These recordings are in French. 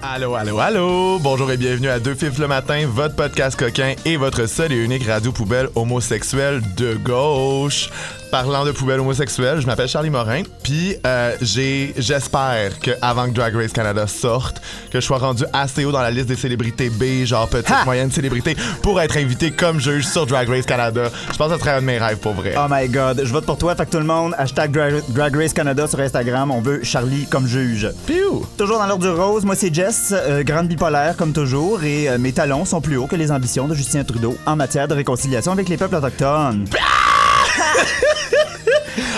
Allô, allô, allô! Bonjour et bienvenue à Deux Fifs le matin, votre podcast coquin et votre seul et unique radio poubelle homosexuelle de gauche. Parlant de poubelle homosexuelle, je m'appelle Charlie Morin, puis euh, j'ai, j'espère que avant que Drag Race Canada sorte, que je sois rendu assez haut dans la liste des célébrités B, genre petite Ha! moyenne célébrité, pour être invité comme juge sur Drag Race Canada. Je pense que ce serait un de mes rêves pour vrai. Oh my god, je vote pour toi, fait que tout le monde, hashtag Drag, Drag Race Canada sur Instagram, on veut Charlie comme juge. Piou! Toujours dans l'ordre du rose, moi c'est Jess, euh, grande bipolaire comme toujours, et euh, mes talons sont plus hauts que les ambitions de Justin Trudeau en matière de réconciliation avec les peuples autochtones.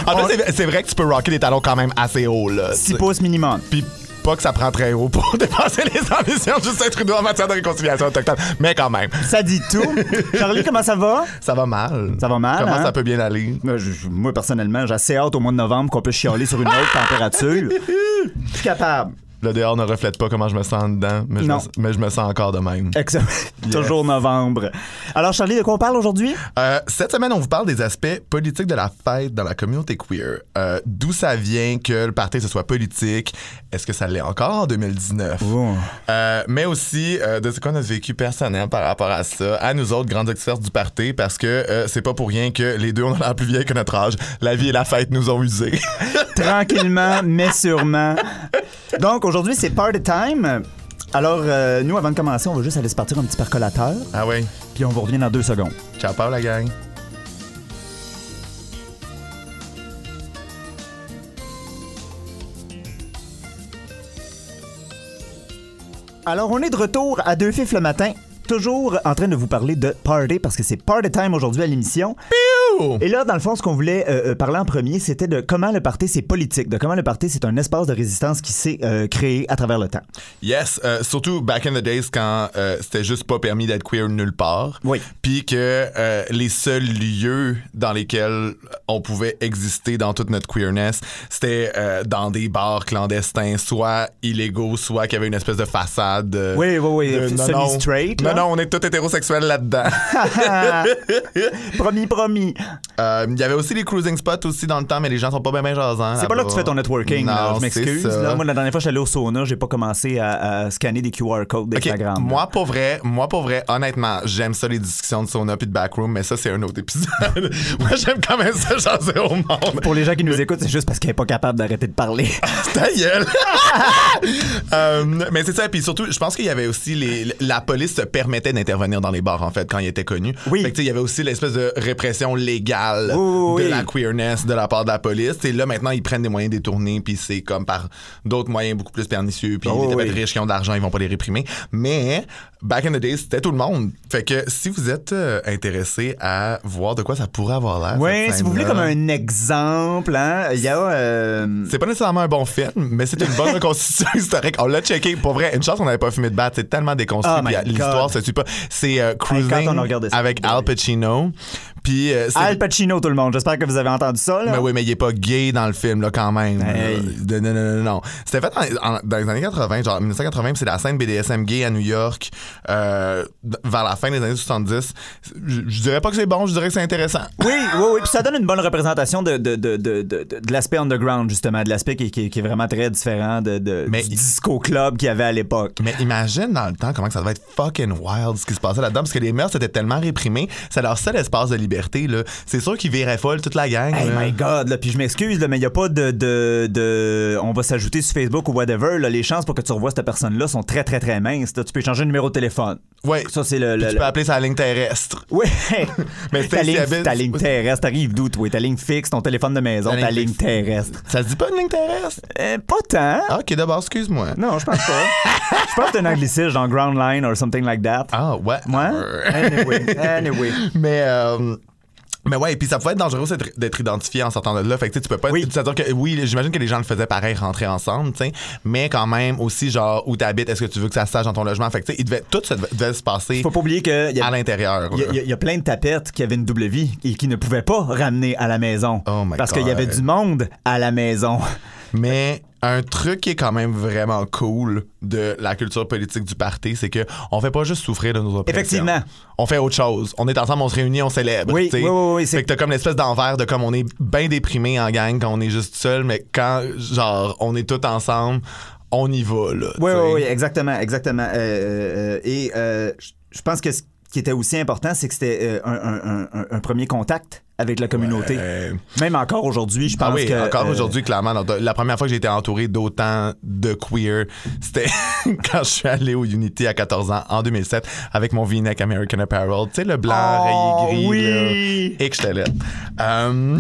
En fait, c'est- c'est vrai que tu peux rocker des talons quand même assez hauts, là. 6 pouces minimum. Puis pas que ça prend très haut pour dépasser les ambitions de Justin Trudeau en matière de réconciliation autochtone. Mais quand même, Ça dit tout. Charlie, comment ça va? ça va mal. Ça va mal, Comment hein? ça peut bien aller? Moi, je- je- moi, personnellement, j'ai assez hâte au mois de novembre qu'on puisse chialer sur une autre température. Je suis capable. Le dehors ne reflète pas comment je me sens dedans, mais je, me, mais je me sens encore de même. Excellent. Toujours novembre. Alors, Charlie, de quoi on parle aujourd'hui? Euh, cette semaine, on vous parle des aspects politiques de la fête dans la communauté queer. Euh, D'où ça vient que le party ce soit politique? Est-ce que ça l'est encore en 2019? Oh. Euh, mais aussi de ce qu'on a vécu personnel par rapport à ça, à nous autres grandes experts du party, parce que c'est pas pour rien que les deux on a l'air plus vieilles que notre âge. La vie et la fête nous ont usés. Tranquillement, mais sûrement. Donc, aujourd'hui, c'est party time. Alors, euh, nous, avant de commencer, on va juste aller se partir un petit percolateur, ah ouais. puis on vous revient dans deux secondes. Ciao, la gang. Alors, on est de retour à Deux Fifs le matin. Toujours en train de vous parler de party parce que c'est party time aujourd'hui à l'émission. Ouh! Et là, dans le fond, ce qu'on voulait euh, euh, parler en premier, c'était de comment le party c'est politique, de comment le party c'est un espace de résistance qui s'est euh, créé à travers le temps. Yes, euh, surtout back in the days quand c'était juste pas permis d'être queer nulle part. Oui. Puis que les seuls lieux dans lesquels on pouvait exister dans toute notre queerness, c'était dans des bars clandestins, soit illégaux, soit qu'il y avait une espèce de façade. Oui, oui, oui, de- non, semi-straight, Non, là. non, on est tous hétérosexuels là-dedans. promis, promis. Euh, Il y avait aussi les cruising spots aussi dans le temps, mais les gens sont pas bien bien jasants. C'est pas là que tu fais ton networking, là, je m'excuse. Moi, la dernière fois, allé au sauna, j'ai pas commencé à, à scanner des QR codes d'Instagram. moi pour vrai, moi pour vrai, honnêtement, j'aime ça les discussions de sauna puis de backroom, mais ça c'est un autre épisode. moi j'aime quand même ça jaser au monde. Pour les gens qui nous écoutent, c'est juste parce qu'elle est pas capable d'arrêter de parler. Ta gueule. Euh, mais c'est ça, puis surtout, je pense qu'il y avait aussi les, la police se permettait d'intervenir dans les bars en fait quand ils étaient connus. Oui. Fait que, tu sais, il y avait aussi l'espèce de répression légale Oui, oui, de la queerness de la part de la police. Et là maintenant ils prennent des moyens détournés puis c'est comme par d'autres moyens beaucoup plus pernicieux puis Oh, les oui. riches qui ont de l'argent ils vont pas les réprimer. Mais back in the days c'était tout le monde. Fait que si vous êtes euh, intéressé à voir de quoi ça pourrait avoir l'air. Oui, si vous voulez comme un exemple, hein, il y a. euh, c'est pas nécessairement un bon film, mais c'est une bonne reconstitution historique. On l'a checké. Pour vrai, une chance qu'on n'avait pas fumé de batte. C'est tellement déconstruit. Oh l'histoire suit pas. C'est euh, Cruising avec Al Pacino. Puis euh, Al Pacino, tout le monde. J'espère que vous avez entendu ça. Là. mais oui, mais il est pas gay dans le film, là, quand même. Hey. Euh, non, non, non, non. C'était fait en- en- dans les années 80, genre 1980, puis c'est la scène BDSM gay à New York, euh, vers la fin des années 70. Je, je dirais pas que c'est bon, je dirais que c'est intéressant. Oui, oui, oui. Puis ça donne une bonne représentation de, de, de, de, l'aspect underground, justement, de l'aspect qui, qui- qui est vraiment très différent de, Mais- du disco club qu'il y avait à l'époque. Mais imagine dans le temps comment ça devait être fucking wild ce qui se passait là-dedans parce que les mœurs étaient tellement réprimées, c'est leur seul espace de liberté là. C'est sûr qu'ils viraient folle toute la gang. Hey là. my god, là, puis je m'excuse, mais il n'y a pas de, de, de- On va s'ajouter sur Facebook ou whatever. Là, les chances pour que tu revoies cette personne-là sont très, très, très minces. là. Tu peux changer le numéro de téléphone. Ouais. Ça, c'est le. Tu le- peux appeler ça la ligne terrestre. Oui. Mais ta, ligne, ta ligne terrestre, t'arrives d'où, toi? Ta ligne fixe, ton téléphone de maison, Ta ta ligne terrestre. Ça se dit pas une ligne terrestre? Euh, pas tant. Ah, OK, d'abord, excuse-moi. Non, je pense pas. je pense que c'est un anglicisme, genre ground line or something like that. Ah, ouais. Ouais? Anyway, anyway. Mais euh, Mais ouais, et puis ça pouvait être dangereux d'être- identifié en sortant de là. Fait que tu peux pas. Oui. C'est-à-dire que oui, j'imagine que les gens le faisaient pareil, rentrer ensemble, tu sais. Mais quand même aussi, genre, où t'habites, est-ce que tu veux que ça se sache dans ton logement? Fait que tu sais, il devait, tout ça devait, devait se passer Faut pas oublier qu'il y à a, l'intérieur. il y a- y y plein de tapettes qui avaient une double vie et qui ne pouvaient pas ramener à la maison. Oh my parce qu'il y avait du monde à la maison. Mais un truc qui est quand même vraiment cool de la culture politique du parti, c'est que on fait pas juste souffrir de nos oppressions. Effectivement. On fait autre chose. On est ensemble, on se réunit, on célèbre. Oui, oui, oui, oui, c'est- Fait que t'as comme l'espèce d'envers de comme on est bien déprimé en gang quand on est juste seul, mais quand genre on est tous ensemble, on y va, là. Oui, oui, oui, exactement, exactement. Euh, euh, et euh, je- je pense que ce qui était aussi important, c'est que c'était un, un- un- un premier contact avec la communauté. Euh, Même encore aujourd'hui, je pense ah oui, que... encore euh, aujourd'hui, clairement. La première fois que j'ai été entouré d'autant de queer, c'était quand je suis allé au Unity à 14 ans, en 2007, avec mon v-neck American Apparel. Tu sais, le blanc Oh, rayé gris. oui! là. Et que j'étais laide. Euh,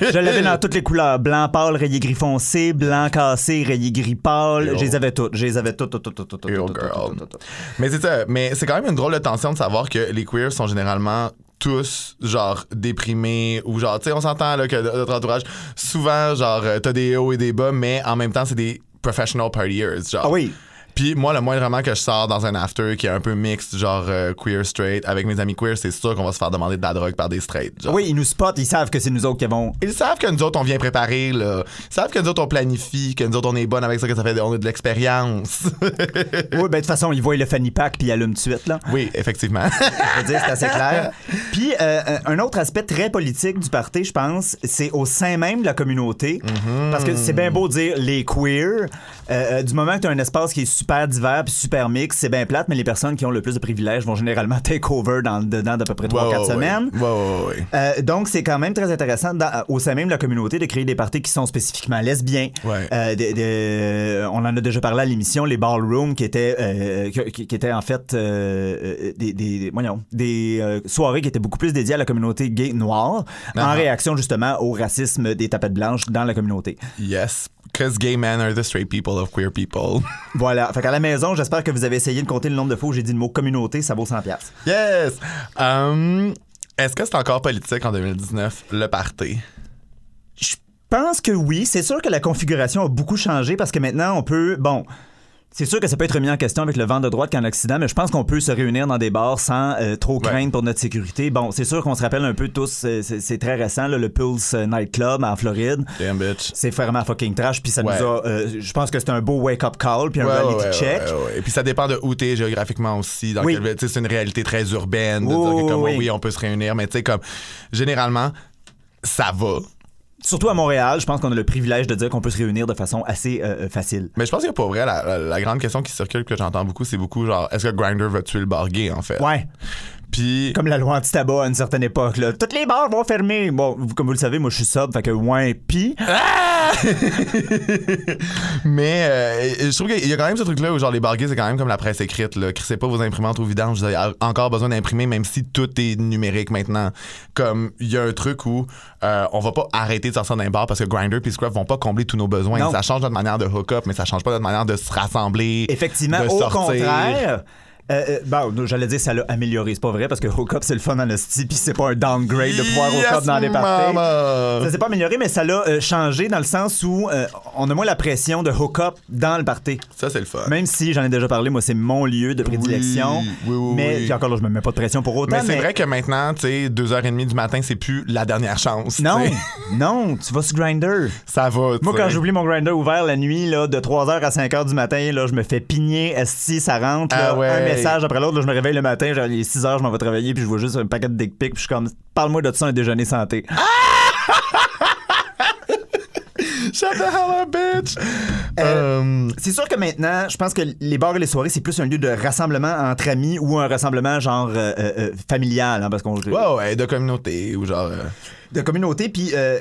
Je l'avais dans toutes les couleurs. Blanc pâle, rayé gris foncé, blanc cassé, rayé gris pâle. Je les avais toutes. Je les avais toutes, toutes, toutes, toutes, toutes, toutes, toutes. Mais c'est ça. Mais c'est quand même une drôle de tension de savoir que les queers sont généralement tous genre déprimés ou genre tu sais on s'entend là que notre entourage souvent genre euh, t'as des hauts et des bas mais en même temps c'est des professional partiers genre Ah oui. Puis moi le moindrement que je sors dans un after qui est un peu mixte genre euh, queer straight avec mes amis queer c'est sûr qu'on va se faire demander de la drogue par des straights genre. Oui, ils nous spotent, ils savent que c'est nous autres qui avons. Ils savent que nous autres, on vient préparer, là. Ils savent que nous autres, on planifie, que nous autres, on est bonnes avec ça, que ça fait on a de l'expérience. Oui, ben de toute façon, ils voient le fanny pack puis ils allument de suite, là. oui, effectivement. Je veux dire, c'est assez clair. Puis, euh, un autre aspect très politique du party, je pense, c'est au sein même de la communauté. Parce que c'est bien beau dire les queer. euh, euh, du moment que tu as un espace qui est super divers puis super mix, c'est bien plate, mais les personnes qui ont le plus de privilèges vont généralement take over dans, dedans d'à peu près 3-4 Ouais, ouais, semaines. Ouais, ouais, ouais. Euh, donc, c'est quand même très intéressant dans- au sein même de la communauté de créer des parties qui sont spécifiquement lesbiens. Ouais. Euh, on en a déjà parlé à l'émission, les ballrooms qui étaient, euh, qui, qui étaient en fait euh, euh, des, des, voyons, des euh, soirées qui étaient beaucoup plus dédiées à la communauté gay noire en Ah. réaction justement au racisme des tapettes blanches dans la communauté. Yes. Because gay men are the straight people of queer people. Voilà. Fait qu'à la maison, j'espère que vous avez essayé de compter le nombre de fois où j'ai dit le mot communauté, ça vaut 100 pièces. yes! Um, Est-ce que c'est encore politique en 2019, le party? Je pense que oui. C'est sûr que la configuration a beaucoup changé parce que maintenant, on peut. Bon. C'est sûr que ça peut être mis en question avec le vent de droite qu'en Occident, mais je pense qu'on peut se réunir dans des bars sans euh, trop Ouais. craindre pour notre sécurité. Bon, c'est sûr qu'on se rappelle un peu tous, euh, c'est très récent, là, le Pulse euh, Nightclub en Floride. Damn bitch. C'est vraiment fucking trash, puis ça Ouais. nous a. euh, je pense que c'est un beau wake-up call, puis un Ouais, reality check. Et puis ça dépend de où t'es géographiquement aussi. Dans Oui. c'est une réalité très urbaine. De Oui, dire que oui, comme, oui. oui, on peut se réunir, mais tu sais, comme, généralement, ça va. Surtout à Montréal, je pense qu'on a le privilège de dire qu'on peut se réunir de façon assez euh, euh, facile. Mais je pense qu'il y a pas vrai, la, la- la grande question qui circule, que j'entends beaucoup, c'est beaucoup genre, est-ce que Grinder va tuer le bar gay, en fait? Ouais. Puis, Comme la loi anti-tabac à une certaine époque. Là. Toutes les bars vont fermer. Bon, comme vous le savez, moi je suis sobre, fait que ouais, pis. mais euh, je trouve qu'il y a quand même ce truc-là où genre les bar gays, c'est quand même comme la presse écrite, là. Crissez pas vos imprimantes au vidange, vous avez encore besoin d'imprimer, même si tout est numérique maintenant. Comme, il y a un truc où euh, on va pas arrêter de sortir d'un bar parce que Grinder puis Scruff vont pas combler tous nos besoins. Non. Ça change notre manière de hook-up, mais ça change pas notre manière de se rassembler. Effectivement, de au sortir. contraire. Euh, euh, bon, j'allais dire ça l'a amélioré, c'est pas vrai parce que Hook-Up c'est le fun en hostie puis c'est pas un downgrade de pouvoir Hook-Up Yes, dans les parties. mama! Ça s'est pas amélioré, mais ça l'a euh, changé dans le sens où euh, on a moins la pression de Hook-Up dans le party. Ça, c'est le fun. Même si j'en ai déjà parlé, moi c'est mon lieu de prédilection. Oui, oui, oui, mais puis encore là, je me mets pas de pression pour autant. Mais c'est vrai que maintenant, tu sais, 2h30 du matin, c'est plus la dernière chance. Non, non, tu vas sur Grinder. Ça va. Moi, quand j'oublie mon grinder ouvert la nuit, là, de 3h à 5h du matin, là, je me fais pigner, esti, ça rentre, là, Ah ouais. Message après l'autre, je me réveille le matin, genre, il est 6h, je m'en vais travailler, puis je vois juste un paquet de dick pics, puis je suis comme, parle-moi de ça, un déjeuner santé. Shut the hell up, bitch! Euh, C'est sûr que maintenant, je pense que les bars et les soirées, c'est plus un lieu de rassemblement entre amis ou un rassemblement genre euh, euh, euh, familial, hein, parce qu'on ouais, ouais, de communauté ou genre. euh, de communauté, puis euh,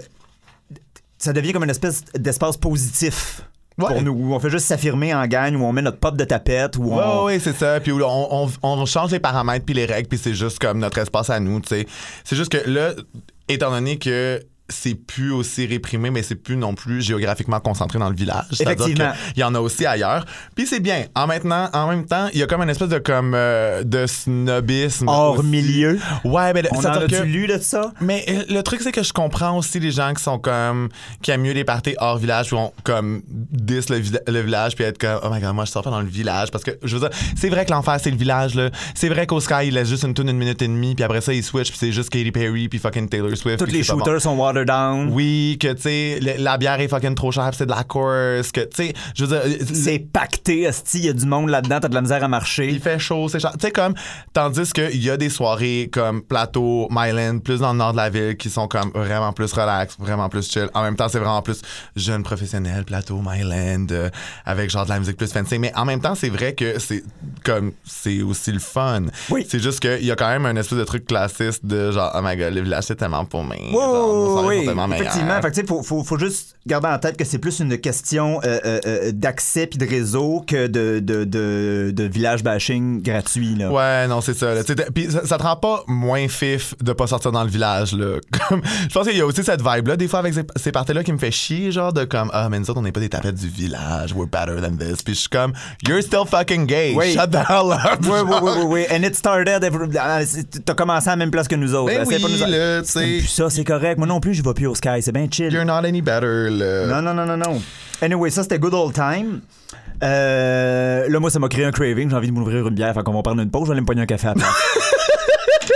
ça devient comme une espèce d'espace positif. Ouais. Pour nous, où on fait juste s'affirmer en gang, où on met notre pop de tapette, où Ouais, on. ouais, c'est ça. Puis on, on, on change les paramètres puis les règles, puis c'est juste comme notre espace à nous, tu sais. C'est juste que là, étant donné que c'est plus aussi réprimé, mais c'est plus non plus géographiquement concentré dans le village. Effectivement. qu'il y en a aussi ailleurs. Puis c'est bien. En maintenant, en même temps, il y a comme une espèce de comme euh, de snobisme. Hors aussi. milieu. Ouais, ben On en a-tu que- lu de ça? Mais euh, le truc, c'est que je comprends aussi les gens qui sont comme. qui aiment mieux les parties hors village, puis vont comme. dis le, vi- le village, puis être comme. Oh my god, moi, je sors pas dans le village. Parce que, je veux dire, c'est vrai que l'enfer, c'est le village, là. C'est vrai qu'au Sky, il laisse juste une tune une minute et demie, puis après ça, il switch, puis c'est juste Katy Perry, puis fucking Taylor Swift. Tous puis les pas bon. shooters sont down. Oui, que tu sais, la bière est fucking trop chère, c'est de la course, que tu sais, je veux dire, C'est pacté, esti, il y a du monde là-dedans, t'as de la misère à marcher. il fait chaud, c'est cher. Tu sais, comme, tandis qu'il y a des soirées comme Plateau, Myland, plus dans le nord de la ville, qui sont comme vraiment plus relax, vraiment plus chill. En même temps, c'est vraiment plus jeune professionnel, Plateau, Myland, euh, avec genre de la musique plus fancy. Mais en même temps, c'est vrai que c'est comme, c'est aussi le fun. Oui. C'est juste qu'il y a quand même un espèce de truc classiste de genre, oh my god, le village, c'est tellement pour moi. Soirées oui, effectivement. Fait que, tu sais, faut, faut, faut juste garder en tête que c'est plus une question euh, euh, euh, d'accès puis de réseau que de, de, de, de village bashing gratuit. Là. Ouais, non, c'est ça. Puis ça, ça te rend pas moins fif de pas sortir dans le village. Là. Je pense qu'il y a aussi cette vibe-là, des fois, avec ces, ces parties-là qui me fait chier, genre de comme, ah, mais nous autres, on n'est pas des tapettes du village, we're better than this. Puis je suis comme, you're still fucking gay, Oui. shut the hell up. Oui, oui, oui, oui, oui. And it started. ah, T'as commencé à la même place que nous autres. Ben oui, pas nous plus ça, c'est correct. Moi non plus, je vais plus au Sky. C'est bien chill. You're not any better, Non, non, non, non, non. Anyway, ça, c'était good old time. Euh, là, moi, ça m'a créé un craving. J'ai envie de m'ouvrir une bière. Fait qu'on va prendre une pause. Je vais aller me pogner un café place.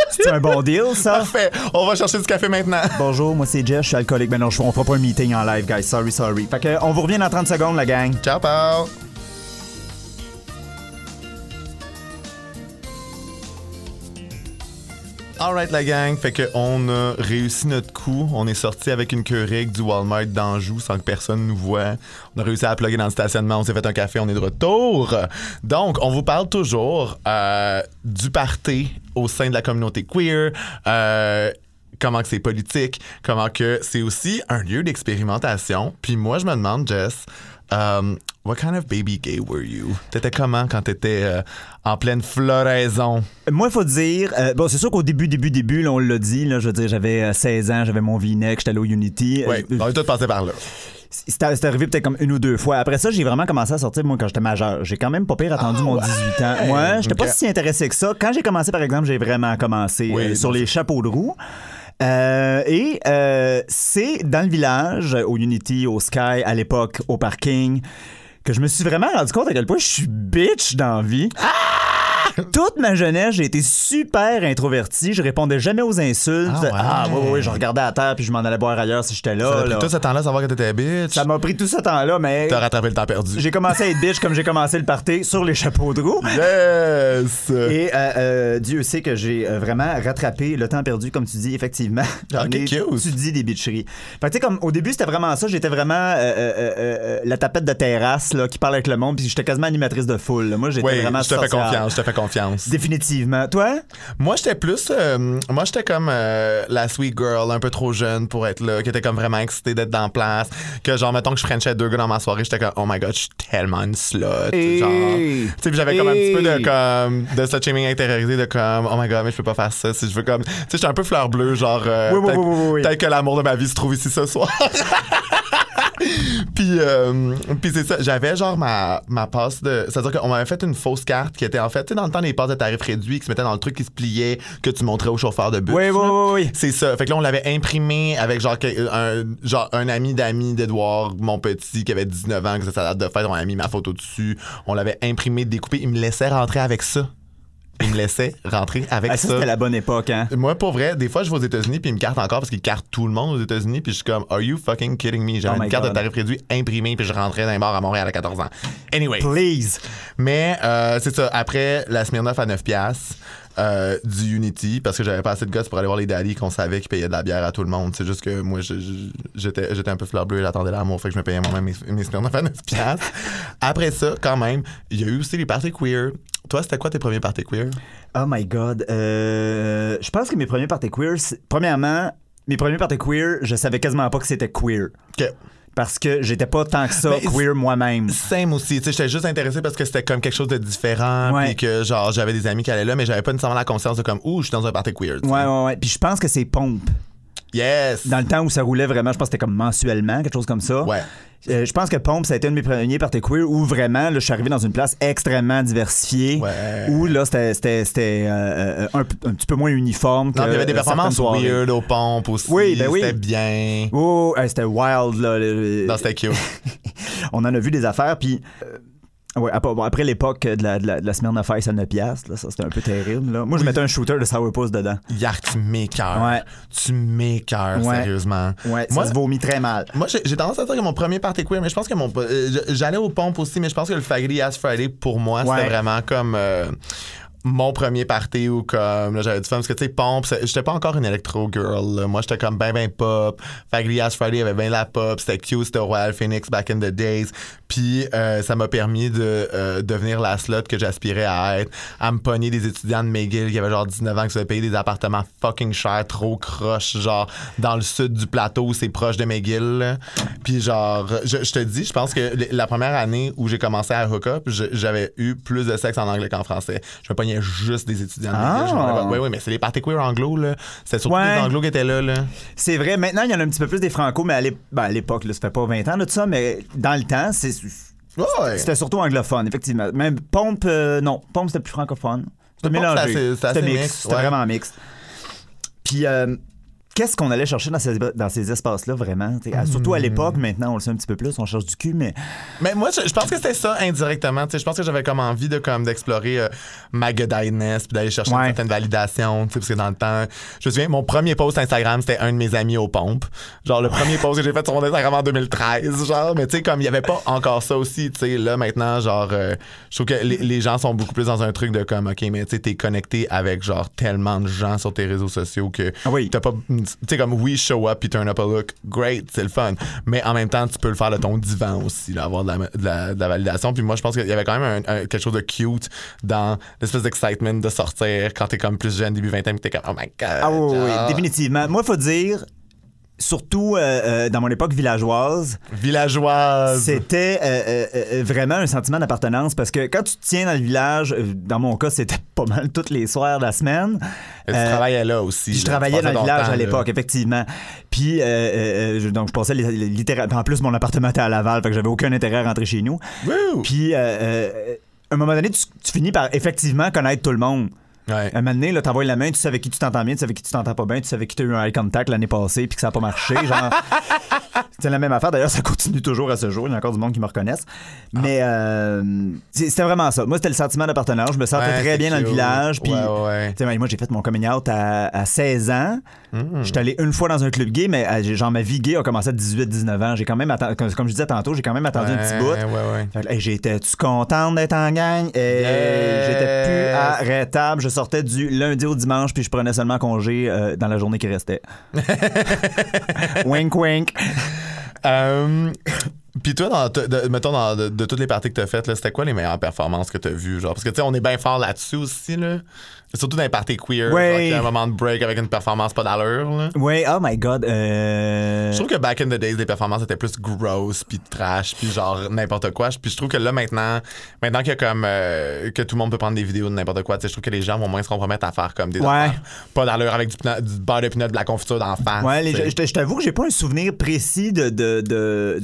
C'est un bon deal, ça? Parfait, on va chercher du café maintenant. Bonjour, moi c'est Jess, je suis alcoolique. Ben non, on fera pas un meeting en live, guys. Sorry, sorry. Fait que, on vous revient dans 30 secondes, la gang. Ciao, Paul. Alright la gang, fait que on a réussi notre coup. On est sorti avec une Keurig du Walmart d'Anjou sans que personne nous voit. On a réussi à plugger dans le stationnement, on s'est fait un café, on est de retour. Donc, on vous parle toujours euh, du party au sein de la communauté queer. euh, comment que c'est politique, comment que c'est aussi un lieu d'expérimentation. Puis moi, je me demande, Jess, um, what kind of baby gay were you? T'étais comment quand t'étais euh, en pleine floraison? Moi, il faut dire, euh, bon, c'est sûr qu'au début, début, début, là, on l'a dit, là, je veux dire, j'avais euh, 16 ans, j'avais mon V-neck, j'étais allé au Unity. Oui, Euh, on est tous passés par là. C'est arrivé peut-être comme une ou deux fois. Après ça, j'ai vraiment commencé à sortir, moi, quand j'étais majeur. J'ai quand même pas pire attendu mon 18 ans. Moi, j'étais pas si intéressé que ça. Quand j'ai commencé, par exemple, j'ai vraiment commencé Oui, euh, sur les chapeaux de roue. Euh, et euh, c'est dans le village, au Unity, au Sky, à l'époque, au parking, que je me suis vraiment rendu compte à quel point je suis bitch dans la vie. Toute ma jeunesse, j'ai été super introverti. Je répondais jamais aux insultes. Ah ouais. oui, oui, je regardais à terre puis je m'en allais boire ailleurs si j'étais Ça là. a pris là. tout ce temps-là savoir que t'étais bitch? Ça m'a pris tout ce temps-là, mais T'as rattrapé le temps perdu. j'ai commencé à être bitch comme j'ai commencé le party sur les chapeaux de roue. Yes! Et euh, euh, Dieu sait que j'ai euh, vraiment rattrapé le temps perdu, comme tu dis, effectivement. Ah, J'en ok, ai- cute. Tu dis des bitcheries. Fait que, tu sais, comme au début, c'était vraiment ça. J'étais vraiment euh, euh, la tapette de terrasse là, qui parle avec le monde, puis j'étais quasiment animatrice de foule. là. Moi, j'étais Oui, vraiment je te fais sorcière. confiance, je te fais confiance. Définitivement. Toi? Moi, j'étais plus. euh, moi, j'étais comme euh, la sweet girl, un peu trop jeune pour être là, qui était comme vraiment excitée d'être dans la place. Que genre, mettons que je frenchais deux gars dans ma soirée, j'étais comme, oh my god, je suis tellement une slut. Hey. Genre. Tu sais, j'avais comme un petit peu de comme. de slut shaming intériorisé, de comme, oh my god, mais je peux pas faire ça. Si je veux comme. Tu sais, j'étais un peu fleur bleue, genre. euh, Oui, oui, peut-être oui, peut-être que l'amour de ma vie se trouve ici ce soir. Puis, euh, puis c'est ça, j'avais genre ma, ma passe de. C'est-à-dire qu'on m'avait fait une fausse carte qui était en fait, tu sais, dans le temps des passes de tarif réduit qui se mettaient dans le truc qui se pliait, que tu montrais au chauffeur de bus. Oui, oui, oui, oui. C'est ça. Fait que là, on l'avait imprimé avec genre, que- un, genre un ami d'ami d'Edouard, mon petit, qui avait 19 ans, que sa date de fête. On a mis ma photo dessus. On l'avait imprimé, découpé. Il me laissait rentrer avec ça. Il me laissait rentrer avec Ah, ça, ça. c'était la bonne époque, hein? Moi, pour vrai, des fois, je vais aux États-Unis puis ils me cartent encore parce qu'ils cartent tout le monde aux États-unis puis je suis comme, are you fucking kidding me? J'avais Oh une carte God. de tarif réduit imprimée puis je rentrais dans les bars à Montréal à 14 ans. Anyway. Please. Mais euh, c'est ça. Après la Smirnoff à 9 piastres, euh, du Unity parce que j'avais pas assez de gosses pour aller voir les daddies qu'on savait qu'ils payaient de la bière à tout le monde. C'est juste que moi, j'étais j'étais un peu fleur bleue et j'attendais l'amour. Fait que je me payais moi-même mes, mes Smirnoff à 9 piastres. Après ça, quand même, il y a eu aussi les parties queer. Toi, c'était quoi tes premiers parties queer? Oh my God. Euh, je pense que mes premiers parties queer, premièrement, mes premiers parties queer, je savais quasiment pas que c'était queer. Que Parce que j'étais pas tant que ça Mais queer moi-même. Same aussi, tu sais, j'étais juste intéressé parce que c'était comme quelque chose de différent, puis que genre j'avais des amis qui allaient là, mais j'avais pas nécessairement la conscience de comme ouh, je suis dans un party queer. tu sais. Ouais, ouais, ouais. Puis je pense que c'est Pompe. Yes. Dans le temps où ça roulait vraiment, je pense que c'était comme mensuellement, quelque chose comme ça. Ouais. Euh, je pense que Pompe, ça a été un de mes premiers parties queer où vraiment, là, je suis arrivé dans une place extrêmement diversifiée. Ouais. Où là, c'était, c'était, euh, un, un petit peu moins uniforme. Non, que puis il y avait des performances weird aux pompes aussi. Oui, ben oui. C'était bien. Oh, hey, c'était wild, là. Non, c'était cute. On en a vu des affaires, puis euh, Ouais, après, l'époque de la, de, la, de la semaine Ice à 9 piastres, là, ça c'était un peu terrible. Là. Moi, je mettais un shooter de sourpuss dedans. Yark, tu m'écœures. Ouais. Tu m'écœures, Ouais. sérieusement. Ouais, Moi, ça se vomit très mal. Moi, j'ai tendance à dire que mon premier party queer, mais je pense que mon. euh, J'allais aux pompes aussi, mais je pense que le Faggy Ass Friday, pour moi, c'était vraiment comme. euh, mon premier party ou comme là j'avais du fun parce que tu sais pompe j'étais pas encore une electro girl là. moi j'étais comme ben ben pop. Faggy Ass Friday avait bien la pop c'était cute c'était Royal Phoenix back in the days. Puis euh, ça m'a permis de euh, devenir la slot que j'aspirais à être à me pogner des étudiants de McGill qui avaient genre 19 ans qui se payer des appartements fucking chers trop croches genre dans le sud du plateau c'est proche de McGill puis genre je, te dis je pense que la première année où j'ai commencé à hook up j'avais eu plus de sexe en anglais qu'en français juste des étudiants de Ah. oui oui mais c'est les parties queer anglo là c'était surtout Ouais. des anglos qui étaient là là C'est vrai, maintenant, il y en a un petit peu plus des franco, mais à ben, l'époque, là, ça fait pas 20 ans de ça, mais dans le temps, c'est- ouais c'était surtout anglophone, effectivement. Même Pompe, euh, non, Pompe, c'était plus francophone. C'était mélangé. C'était mix. mixte, C'était ouais. vraiment mixte. Puis, euh, qu'est-ce qu'on allait chercher dans ces, dans ces espaces-là, vraiment? T'sais, Surtout à l'époque, maintenant, on le sait un petit peu plus, on cherche du cul, mais Mais moi, je, je pense que c'était ça indirectement. Je pense que j'avais comme envie de comme d'explorer euh, ma godiness puis d'aller chercher Ouais. une certaine validation. Parce que dans le temps, je me souviens, mon premier post Instagram, c'était un de mes amis aux pompes. Genre, le premier post que j'ai fait sur mon Instagram en 2013. Genre, mais tu sais, comme il y avait pas encore ça aussi. Tu sais, là, maintenant, genre, euh, je trouve que les, les gens sont beaucoup plus dans un truc de comme, OK, mais tu sais, t'es connecté avec genre tellement de gens sur tes réseaux sociaux que Ah oui. t'as pas. Sais, comme, oui, show up puis turn up a look, great, c'est le fun. Mais en même temps, tu peux le faire de ton divan aussi, là, avoir de la, de la- de la validation. Puis moi, je pense qu'il y avait quand même un- un- quelque chose de cute dans l'espèce d'excitement de sortir quand t'es comme plus jeune, début 20 ans, puis t'es comme, oh my god. Ah oui, oui, définitivement. Moi, il faut dire, surtout euh, euh, dans mon époque villageoise, Villageoise. C'était euh, vraiment un sentiment d'appartenance parce que quand tu te tiens dans le village, dans mon cas, c'était pas mal tous les soirs de la semaine. Et tu travaillais là aussi. Je là. travaillais dans le village temps, à l'époque, effectivement. Puis, je- donc, je passais li- li- littéralement. En plus, mon appartement était à Laval, fait que j'avais aucun intérêt à rentrer chez nous. Puis, à un moment donné, tu, tu finis par effectivement connaître tout le monde. Ouais. Un moment donné, là, t'envoies la main, tu sais avec qui tu t'entends bien, tu sais avec qui tu t'entends pas bien, tu sais avec qui t'as eu un eye contact l'année passée puis que ça a pas marché. Genre, c'est la même affaire. D'ailleurs, ça continue toujours à ce jour. Il y a encore du monde qui me reconnaissent. Mais euh, c'était vraiment ça. Moi, c'était le sentiment d'appartenance. Je me sentais Ouais, très bien dans le village. Puis, Ouais, moi, j'ai fait mon coming out à, à 16 ans. Hmm. J'étais allé une fois dans un club gay, mais euh, genre ma vie gay a commencé à 18-19 ans. J'ai quand même attendu, comme, comme je disais tantôt, j'ai quand même attendu un petit bout. J'étais-tu contente d'être en gang? Et. J'étais plus arrêtable. Je sortais du lundi au dimanche, puis je prenais seulement congé euh, dans la journée qui restait. wink, wink. Euh, Puis toi, dans, de- mettons, dans, de, de toutes les parties que t'as faites, c'était quoi les meilleures performances que t'as vues? Genre? Parce que, tu sais, on est bien fort là-dessus aussi, là. Surtout dans les parties queer. Ouais. genre, un moment de break avec une performance pas d'allure, là. Oui, oh my god. euh, Je trouve que back in the days, les performances étaient plus gross, puis trash, puis genre n'importe quoi. Puis je trouve que là, maintenant, maintenant qu'il y a comme euh, que tout le monde peut prendre des vidéos de n'importe quoi, tu sais, je trouve que les gens vont moins se compromettre à faire comme des Ouais. pas d'allure avec du, du beurre de pinot, de la confiture d'en face. Ouais, je, t'avoue que j'ai pas un souvenir précis de. de,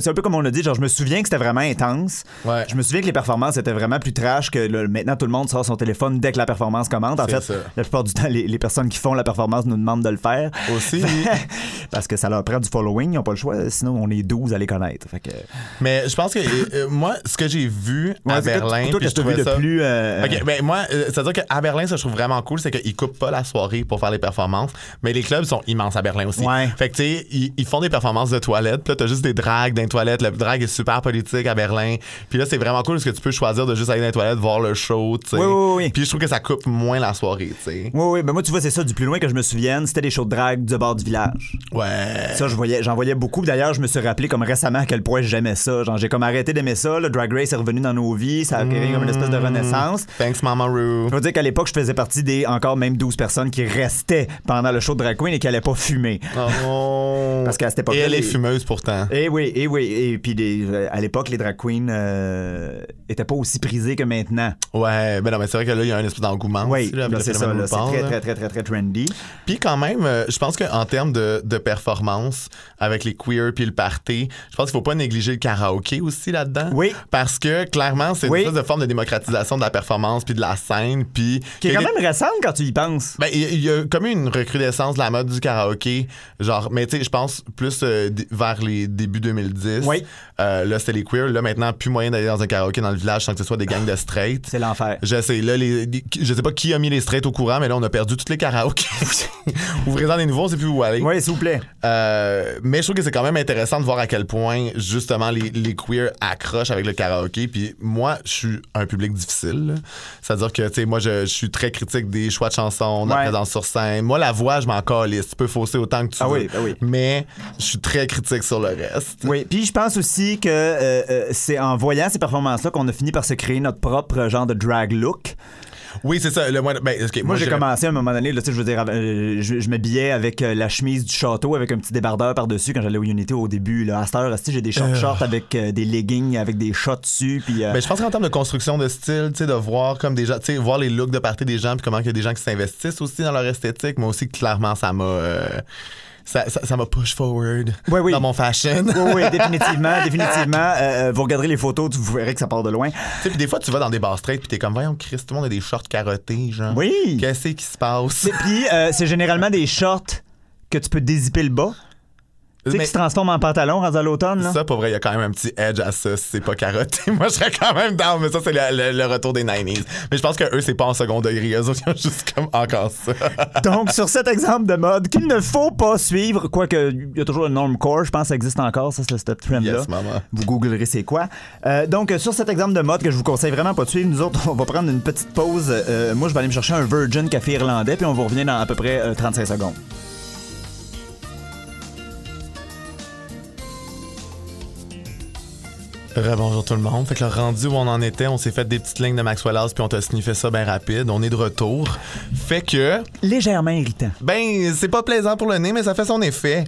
c'est un peu comme on l'a dit, genre, je me souviens que c'était vraiment intense. Ouais. Je me souviens que les performances étaient vraiment plus trash que le- maintenant tout le monde sort son téléphone dès que la performance commence. En fait, ça. la plupart du temps, les, les personnes qui font la performance nous demandent de le faire. Aussi. Parce que ça leur prend du following, ils n'ont pas le choix, sinon on est 12 à les connaître. Fait que, Mais je pense que euh, euh, moi, ce que j'ai vu Ouais, à Berlin, toi, je que vu trouvais de ça. plus. euh, OK, ben moi, euh, c'est-à-dire qu'à Berlin, ça, je trouve vraiment cool, c'est qu'ils coupent pas la soirée pour faire les performances, mais les clubs sont immenses à Berlin aussi. Ouais. Fait que, tu sais, ils, ils font des performances de toilettes, puis là, t'as juste des drags dans les toilettes. Le drag est super politique à Berlin. Puis là, c'est vraiment cool parce que tu peux choisir de juste aller dans les toilettes, voir le show, tu sais. Oui, oui, oui. Puis je trouve que ça coupe moins la soirée, tu sais. Oui, oui, ben moi, tu vois, c'est ça, du plus loin que je me souvienne, c'était des shows de drague du bord du village. Ouais. Ça, je voyais, j'en voyais beaucoup. D'ailleurs, je me suis rappelé comme récemment à quel point j'aimais ça. Genre, j'ai comme arrêté d'aimer ça. Le Drag Race est revenu dans nos vies. Ça a créé comme une espèce de renaissance. Thanks, Mama Roo. Je veux dire qu'à l'époque, je faisais partie des encore même 12 personnes qui restaient pendant le show de Drag Queen et qui allaient pas fumer. Oh. Parce qu'à cette Et époque-là, elle est fumeuse pourtant. Eh oui, eh oui. Et puis, des- euh, à l'époque, les drag queens euh, étaient pas aussi prisés que maintenant. Ouais, ben non, mais c'est vrai que là, il y a un espèce d'engouement. Oui, c'est ça. C'est très, très, très, très, très trendy. Puis quand même, euh, je pense qu'en termes de, de performance avec les queers puis le party, je pense qu'il faut pas négliger le karaoké aussi là-dedans. Oui. Parce que clairement, c'est Oui. une espèce de forme de démocratisation de la performance puis de la scène. Puis Qui est quand même récente quand tu y penses. ben, il y, y a comme une recrudescence de la mode du karaoké. Genre, mais tu sais, je pense plus euh, vers les débuts 2010, 2010. Oui. Euh, là, c'était les queers. Là, maintenant, plus moyen d'aller dans un karaoké dans le village sans que ce soit des gangs de straight. C'est l'enfer. Je sais, là, les, les- je sais pas qui a mis les straights au courant, mais là, on a perdu tous les karaokés. Ouvrez-en des nouveaux, on sait plus où aller. Oui, s'il vous plaît. Euh, mais je trouve que c'est quand même intéressant de voir à quel point, justement, les, les queers accrochent avec le karaoké. Puis moi, je suis un public difficile. C'est-à-dire que, tu sais, moi, je, je suis très critique des choix de chansons, de la Ouais. présence sur scène. Moi, la voix, je m'en calisse. Tu peux fausser autant que tu Ah veux. oui, ah oui. Mais je suis très critique sur le reste. Oui, puis je pense aussi que euh, euh, c'est en voyant ces performances-là qu'on a fini par se créer notre propre genre de drag look. Oui, c'est ça. Le, ben, Moi, j'ai commencé à un moment donné, là, tu sais, je veux dire, euh, je, je m'habillais avec euh, la chemise du château, avec un petit débardeur par-dessus quand j'allais au Unity au début. Là. À cette heure, j'ai des shorts shorts avec euh, des leggings, avec des shots dessus. Puis, euh, Ben, je pense qu'en termes de construction de style, tu sais, de voir comme des gens, tu sais, voir les looks de partie des gens, puis comment il y a des gens qui s'investissent aussi dans leur esthétique, moi aussi, clairement, ça m'a. Ça, ça, ça m'a push forward oui. dans mon fashion. Oui, oui, définitivement, définitivement. Euh, euh, vous regarderez les photos, vous verrez que ça part de loin. Puis des fois, tu vas dans des bars straight, puis t'es comme, voyons, Chris, tout le monde a des shorts carottés, genre. Oui. Qu'est-ce qui se passe? Puis, euh, c'est généralement des shorts que tu peux dézipper le bas. Tu sais, Mais qui se transforment en pantalon rendu à l'automne. ça, pour vrai, il y a quand même un petit edge à ça, si c'est pas carotté. Moi, je serais quand même down, mais ça, c'est le, le- le retour des 90s. Mais je pense que eux, c'est pas en second degré. Eux autres, ils ont juste comme encore ça. Donc, sur cet exemple de mode qu'il ne faut pas suivre, quoique il y a toujours le normcore, je pense que ça existe encore, ça, c'est cette trend-là. Yes. Vous googlerez c'est quoi. Euh, donc, sur cet exemple de mode que je vous conseille vraiment pas de suivre, nous autres, on va prendre une petite pause. Euh, moi, je vais aller me chercher un Virgin Café irlandais, puis on va revenir dans à peu près euh, 35 secondes. Rebonjour tout le monde. Fait que le rendu où on en était, on s'est fait des petites lignes de Maxwell House puis on t'a sniffé ça bien rapide. On est de retour. Fait que, Légèrement irritant. ben, c'est pas plaisant pour le nez, mais ça fait son effet.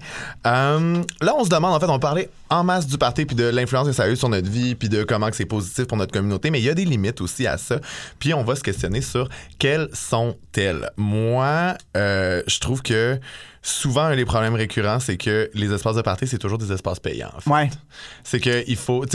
Euh, là, on se demande, en fait, on parlait en masse du party puis de l'influence que ça a eu sur notre vie puis de comment que c'est positif pour notre communauté, mais il y a des limites aussi à ça. Puis on va se questionner sur quelles sont-elles. Moi, euh, je trouve que souvent, un des problèmes récurrents, c'est que les espaces de party, c'est toujours des espaces payants. en fait. Ouais. C'est que il faut.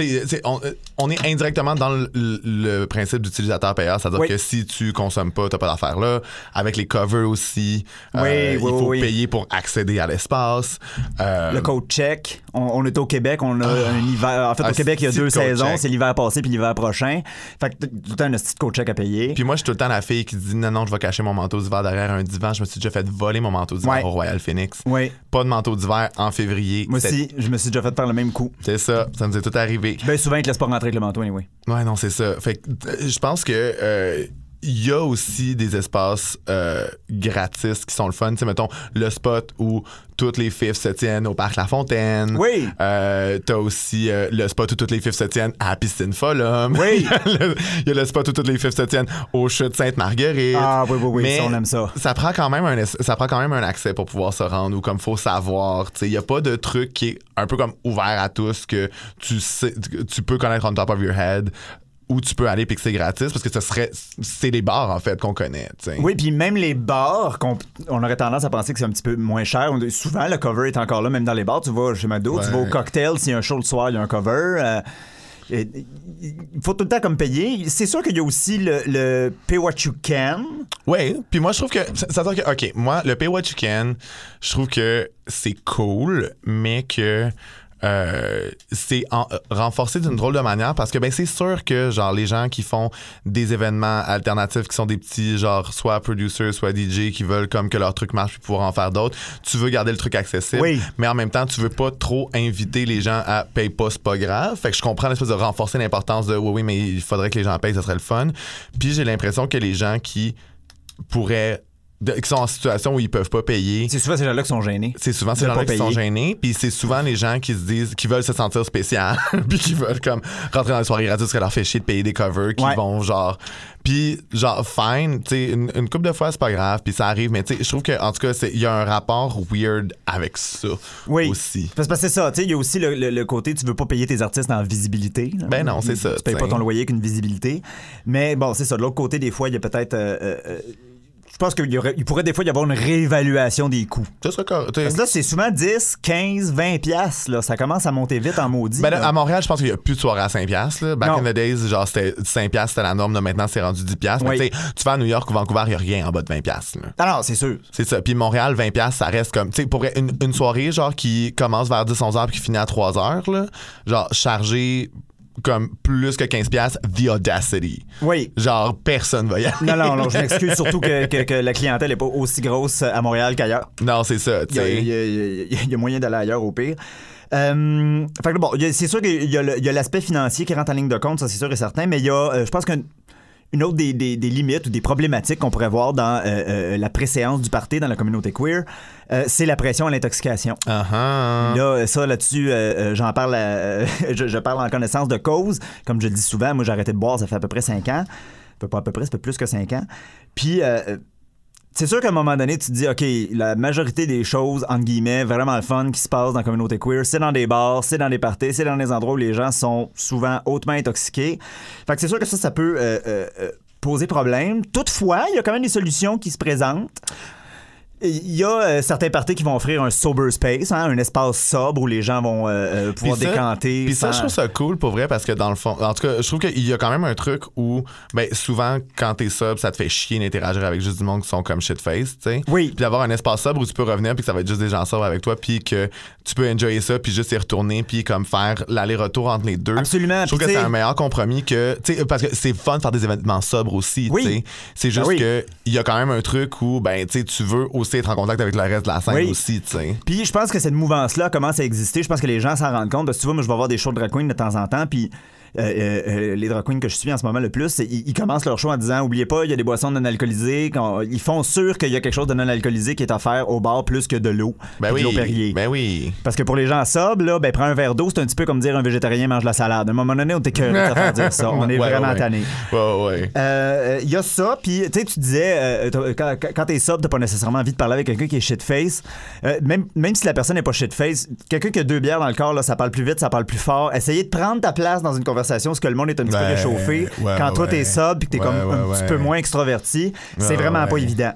On, euh, on est indirectement dans le, le principe d'utilisateur payeur, c'est-à-dire Oui. que si tu consommes pas, t'as pas d'affaires là. Avec les covers aussi, Oui, euh, oui, il faut payer pour accéder à l'espace. Euh, Le code check. On, on est au Québec, on a un hiver. En fait, Ah, au Québec, il y a deux saisons. C'est l'hiver passé puis l'hiver prochain. Fait que tout le temps un petit code check à payer. Puis moi, je suis tout le temps la fille qui dit non, non, je vais cacher mon manteau d'hiver derrière un divan. Je me suis déjà fait voler mon manteau d'hiver Ouais. au Royal Phoenix. Oui. Pas de manteau d'hiver en février. Moi aussi, je me suis déjà fait faire le même coup. C'est ça, ça nous est tout arrivé. Ben souvent, ils te laissent pas rentrer avec le manteau, anyway. Ouais, non, c'est ça. Fait que euh, je pense que euh, il y a aussi des espaces euh, gratis qui sont le fun. Tu sais, mettons, le spot où toutes les fifs se tiennent au Parc La Fontaine. Oui. Euh, T'as aussi euh, le spot où toutes les fifs se tiennent à la Piscine Follum. Oui. il, y a le, il y a le spot où toutes les fifs se tiennent au Chute Sainte-Marguerite. Ah, oui, oui, oui, Mais ça, on aime ça. Ça prend quand même un ça prend quand même un accès pour pouvoir se rendre ou comme faut savoir. Tu sais, il y a pas de truc qui est un peu comme ouvert à tous que tu sais, tu peux connaître on top of your head où tu peux aller puis que c'est gratis parce que ce serait c'est les bars en fait qu'on connaît. Oui, puis même les bars, qu'on- on aurait tendance à penser que c'est un petit peu moins cher. On- souvent, le cover est encore là, même dans les bars. Tu vas chez Mado, tu vas au cocktail, s'il y a un show le soir, il y a un cover. Euh, il faut tout le temps comme payer. C'est sûr qu'il y a aussi le, le pay what you can. Ouais, puis moi je trouve que ça que OK, moi le pay what you can, je trouve que c'est cool mais que euh, c'est euh, renforcé d'une drôle de manière parce que ben c'est sûr que genre les gens qui font des événements alternatifs qui sont des petits genre soit producers soit DJ qui veulent comme que leur truc marche puis pouvoir en faire d'autres, tu veux garder le truc accessible Oui. mais en même temps tu veux pas trop inviter les gens à payer pas c'est pas grave. Fait que je comprends l'espèce de renforcer l'importance de oui oui mais il faudrait que les gens payent, ça serait le fun. Puis j'ai l'impression que les gens qui pourraient de- qui sont en situation où ils peuvent pas payer. C'est souvent ces gens-là qui sont gênés. C'est souvent ces gens-là qui sont gênés, puis c'est souvent les gens qui se disent, qui veulent se sentir spécial, puis qui veulent comme rentrer dans les soirées gratuites, ça leur fait chier de payer des covers, qui Ouais. vont genre, puis genre fine, tu sais, une, une couple de fois c'est pas grave, puis ça arrive, mais tu sais, je trouve que en tout cas il y a un rapport weird avec ça Oui. aussi. Parce que c'est ça, tu sais, il y a aussi le, le- le côté, tu veux pas payer tes artistes en visibilité. là. Ben non, c'est ça, Tu payes pas ton loyer qu'une visibilité. Mais bon, c'est ça. De l'autre côté, des fois, il y a peut-être. euh, euh, euh, pense qu'il y aurait- il pourrait des fois y avoir une réévaluation des coûts. Ça serait correct. Parce que là, c'est souvent 10, 15, 20 piastres. Là. Ça commence à monter vite en maudit. Ben là, à Montréal, je pense qu'il y a plus de soirées à 5 piastres. là. Back Non. in the days, genre c'était 5 piastres, c'était la norme. là. maintenant, c'est rendu 10 piastres. Mais Oui. tu sais, tu vas à New York ou Vancouver, il n'y a rien en bas de 20 piastres. Ah non, c'est sûr. C'est ça. Puis Montréal, 20 piastres, ça reste comme... Tu sais, pour une, une soirée, genre, qui commence vers 10-11 heures puis qui finit à 3 heures, là, genre, chargé comme plus que 15 piastres, the audacity. Oui. Genre, personne va y aller. Non, non, non, je m'excuse surtout que, que- que la clientèle n'est pas aussi grosse à Montréal qu'ailleurs. Non, c'est ça, tu Il y a, sais. il y a- il y a- il y a moyen d'aller ailleurs au pire. Euh, fait que bon, c'est sûr qu'il a y a l'aspect financier qui rentre en ligne de compte, ça c'est sûr et certain, mais il y a, euh, je pense qu'une une autre des, des- des limites ou des problématiques qu'on pourrait voir dans euh, euh, la préséance du party dans la communauté queer, euh, c'est la pression à l'intoxication. Ah. Là, ça, là-dessus, j'en parle, à- je, je parle en connaissance de cause. Comme je le dis souvent, moi, j'ai arrêté de boire, ça fait à peu près 5 ans. Pas à peu près, ça fait plus que 5 ans. Puis, c'est sûr qu'à un moment donné, tu te dis, OK, la majorité des choses, entre guillemets, vraiment le fun qui se passe dans la communauté queer, c'est dans des bars, c'est dans des parties, c'est dans des endroits où les gens sont souvent hautement intoxiqués. Fait que c'est sûr que ça, ça peut euh, euh, euh, poser problème. Toutefois, il y a quand même des solutions qui se présentent. Il y a euh, certains parties qui vont offrir un sober space, hein, un espace sobre où les gens vont euh, euh, pouvoir ça- décanter. Puis ça, je trouve ça cool pour vrai parce que dans le fond, en tout cas, je trouve qu'il y a quand même un truc où, ben, souvent, quand t'es sobre, ça te fait chier d'interagir avec juste du monde qui sont comme shitface, tu sais. Oui. Puis d'avoir un espace sobre où tu peux revenir puis que ça va être juste des gens sobres avec toi puis que tu peux enjoyer ça puis juste y retourner puis comme faire l'aller-retour entre les deux. Absolument. Je trouve que c'est un meilleur compromis que, tu sais, parce que c'est fun de faire des événements sobres aussi, Oui. tu sais. C'est juste Ah oui. que il y a quand même un truc où, ben, tu sais, tu veux aussi être en contact avec le reste de la scène Oui. aussi, tu sais. Puis je pense que cette mouvance-là commence à exister. Je pense que les gens s'en rendent compte. Parce que tu vois, moi, je vais voir des shows de drag queen de temps en temps. Puis euh, euh, euh, les drag queens que je suis en ce moment le plus, ils, ils commencent leur show en disant Oubliez pas, il y a des boissons non alcoolisées. Ils font sûr qu'il y a quelque chose de non alcoolisé qui est offert au bar plus que de l'eau. Ben puis de oui. l'eau Perrier. Ben oui. Parce que pour les gens sobres, là, ben, prends un verre d'eau, c'est un petit peu comme dire un végétarien mange la salade. À un moment donné, on t'écœure de dire ça. On est Ouais, vraiment ouais. tanné. Ouais, ouais. Euh, Il y a ça, puis tu sais, tu disais, quand, quand- t'es sobre, t'as pas nécessairement envie de parler avec quelqu'un qui est shitface. Même, même si la personne n'est pas shitface, quelqu'un qui a deux bières dans le corps, là, ça parle plus vite, ça parle plus fort. Essayez de prendre ta place dans une conversation, parce que le monde est un petit peu réchauffé. ouais, quand ouais, toi, t'es sobre, puis que t'es comme un petit peu moins extroverti, c'est vraiment pas évident.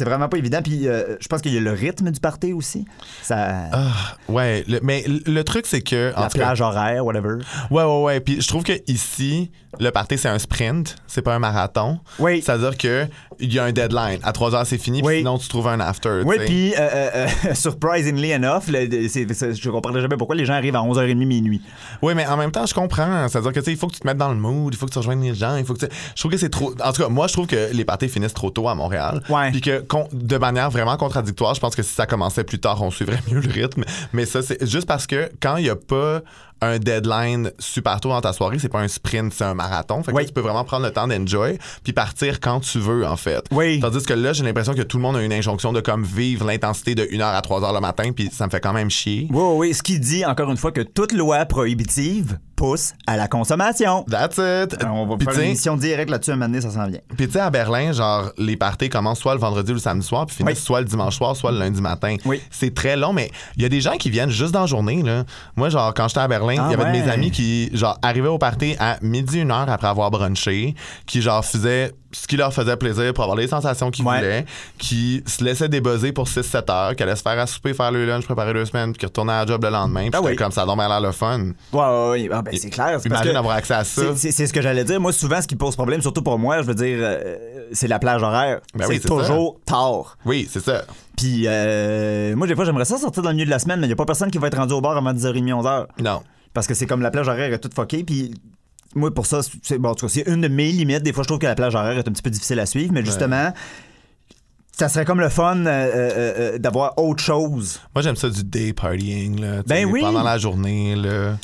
C'est vraiment pas évident. Puis euh, je pense qu'il y a le rythme du party aussi. Ça, Ah, ouais, le- mais le, truc, c'est que. en la cas- plage horaire, whatever. Ouais, ouais, ouais. Puis je trouve que ici, le party, c'est un sprint, c'est pas un marathon. Oui. C'est-à-dire que il y a un deadline. À 3 heures, c'est fini, puis Oui. sinon, tu trouves un after. Oui, puis euh, euh, surprisingly enough, le- c'est- je comprendrais jamais pourquoi les gens arrivent à 11h30 minuit. Oui, mais en même temps, je comprends. C'est-à-dire que, tu sais, il faut que tu te mettes dans le mood, il faut que tu rejoignes les gens, il faut que tu... Je trouve que c'est trop... En tout cas, moi, je trouve que les parties finissent trop tôt à Montréal. Ouais. Puis que, de manière vraiment contradictoire, je pense que si ça commençait plus tard, on suivrait mieux le rythme. Mais ça, c'est juste parce que quand il n'y a pas un deadline super tôt dans ta soirée, c'est pas un sprint, c'est un marathon. Fait que Oui. là, tu peux vraiment prendre le temps d'enjoy puis partir quand tu veux, en fait. Oui. Tandis que là, j'ai l'impression que tout le monde a une injonction de comme vivre l'intensité de 1h à 3h le matin, puis ça me fait quand même chier. Oui, oui, oui. Ce qui dit, encore une fois, que toute loi prohibitive pousse à la consommation. That's it. Euh, On va Puis faire une émission directe là-dessus un moment donné, ça s'en vient. Puis tu sais, à Berlin, genre, les parties commencent soit le vendredi ou le samedi soir, puis finissent Oui. soit le dimanche soir, soit le lundi matin. Oui. C'est très long, mais il y a des gens qui viennent juste dans la journée, là. Moi, genre, quand j'étais à Berlin, il Ah y avait de mes amis qui, genre, arrivaient au party à midi, une heure après avoir brunché, qui, genre, faisaient ce qui leur faisait plaisir pour avoir les sensations qu'ils Ouais. voulaient, qui se laissaient débuzzer pour 6-7 heures, qui allaient se faire à souper, faire le lunch, préparer deux semaines, puis qui retournaient à la job le lendemain. Ah oui. comme ça, donc l'air le fun. Ouais, ouais, ouais. Ah, ben, c'est clair. Imagine avoir accès à ça. c'est- ce que j'allais dire. Moi, souvent, ce qui pose problème, surtout pour moi, je veux dire, euh, c'est la plage horaire. Ben c'est oui, c'est toujours tard. Oui, c'est ça. Puis, euh, moi, des fois, j'aimerais ça sortir dans le milieu de la semaine, mais il n'y a pas personne qui va être rendu au bar avant 10h30, 11h. Non. Parce que c'est comme la plage horaire est toute fuckée. Puis, moi, pour ça, c'est bon, en tout cas, c'est une de mes limites. Des fois, je trouve que la plage horaire est un petit peu difficile à suivre, mais justement, ça serait comme le fun euh, euh, euh, d'avoir autre chose. Moi, j'aime ça du day partying, là. Ben oui. Pendant la journée, là.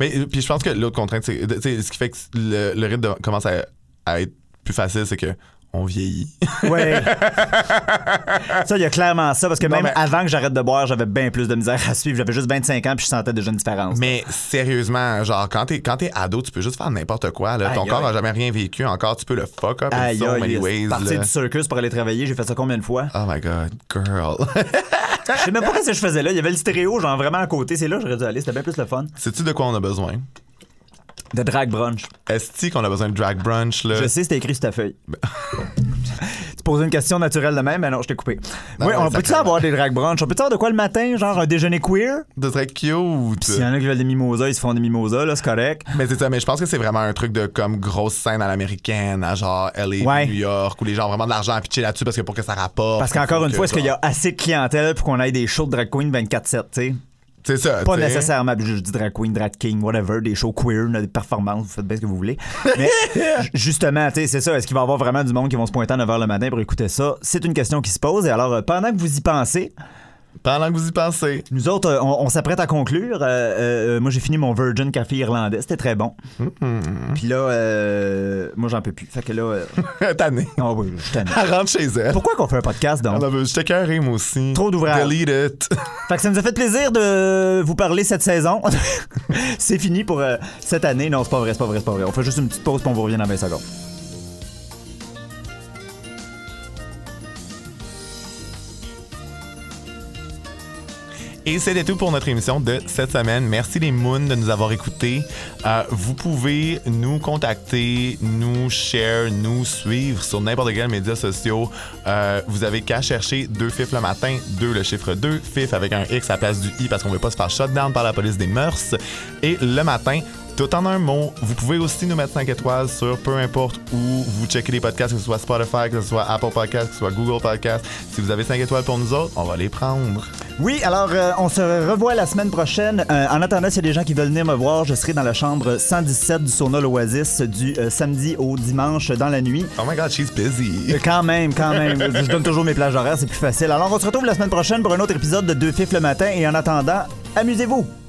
Mais, puis je pense que l'autre contrainte, c'est. Ce qui fait que le, le rythme de- commence à, à être plus facile, c'est que on vieillit. Ouais. ça, il y a clairement ça, parce que Non, même mais- avant que j'arrête de boire, j'avais bien plus de misère à suivre. J'avais juste 25 ans, puis je sentais déjà une différence. Mais sérieusement, genre, quand t'es, quand t'es ado, tu peux juste faire n'importe quoi, là. Ton Aïe, corps aïe. a jamais rien vécu encore. Tu peux le fuck up Aïe, so many ways, partir du circus pour aller travailler, j'ai fait ça combien de fois? Oh my god, girl. Je sais même pas ce que je faisais là. Il y avait le stéréo, genre vraiment à côté. C'est là que j'aurais dû aller. C'était bien plus le fun. Sais-tu de quoi on a besoin? De drag brunch. Est-ce qu'on a besoin de drag brunch, là? Je sais, c'était écrit sur ta feuille. tu poser une question naturelle de même, mais non, je t'ai coupé. Non, oui, on peut-tu avoir des drag brunch? On peut-tu avoir de quoi le matin, genre un déjeuner queer? Ce serait cute. S'il y en a qui veulent des mimosas, ils se font des mimosas, là, c'est correct. Mais c'est ça, mais je pense que c'est vraiment un truc de comme grosse scène à l'américaine, à genre LA, Ouais. New York, où les gens ont vraiment de l'argent à pitcher là-dessus parce que pour que ça rapporte. Parce qu'encore une fois, est-ce qu'il y a assez de clientèle pour qu'on ait des shows de drag queen 24-7, tu sais? C'est ça. Pas nécessairement, je dis drag queen, drag king, whatever, des shows queer, des performances, vous faites bien ce que vous voulez. Mais ju- justement, tu sais, c'est ça. Est-ce qu'il va y avoir vraiment du monde qui vont se pointer à 9h le matin pour écouter ça? C'est une question qui se pose. Et alors, euh, pendant que vous y pensez, Pendant que vous y pensez. nous autres, euh, on, on s'apprête à conclure. Euh, euh, moi, j'ai fini mon Virgin Café irlandais. C'était très bon. Puis là, euh, moi, j'en peux plus. Fait que là, euh, Tanné. ah oui, je suis tanné. Elle rentre chez elle. Pourquoi qu'on fait un podcast, donc? J'étais carré, moi aussi. Trop d'ouvrages. Delete it. Fait que ça nous a fait plaisir de vous parler cette saison. c'est fini pour euh, cette année. Non, c'est pas vrai, c'est pas vrai, c'est pas vrai. On fait juste une petite pause puis on vous revient dans 20 secondes. Et c'était tout pour notre émission de cette semaine. Merci les Moons de nous avoir écoutés. Euh, vous pouvez nous contacter, nous share, nous suivre sur n'importe quel médias sociaux. Euh, vous avez qu'à chercher deux fifs le matin, deux le chiffre 2, fif avec un X à la place du I parce qu'on veut pas se faire shutdown par la police des mœurs. Et le matin, tout en un mot, vous pouvez aussi nous mettre 5 étoiles sur peu importe où vous checkez les podcasts, que ce soit Spotify, que ce soit Apple Podcasts, que ce soit Google Podcasts. Si vous avez 5 étoiles pour nous autres, on va les prendre. Oui, alors euh, on se revoit la semaine prochaine. Euh, en attendant, s'il y a des gens qui veulent venir me voir, je serai dans la chambre 117 du sauna L'Oasis du euh, samedi au dimanche dans la nuit. Oh my god, she's busy. Quand même, quand même. Je donne toujours mes plages horaires, c'est plus facile. Alors on se retrouve la semaine prochaine pour un autre épisode de Deux Fifs le matin et en attendant, amusez-vous.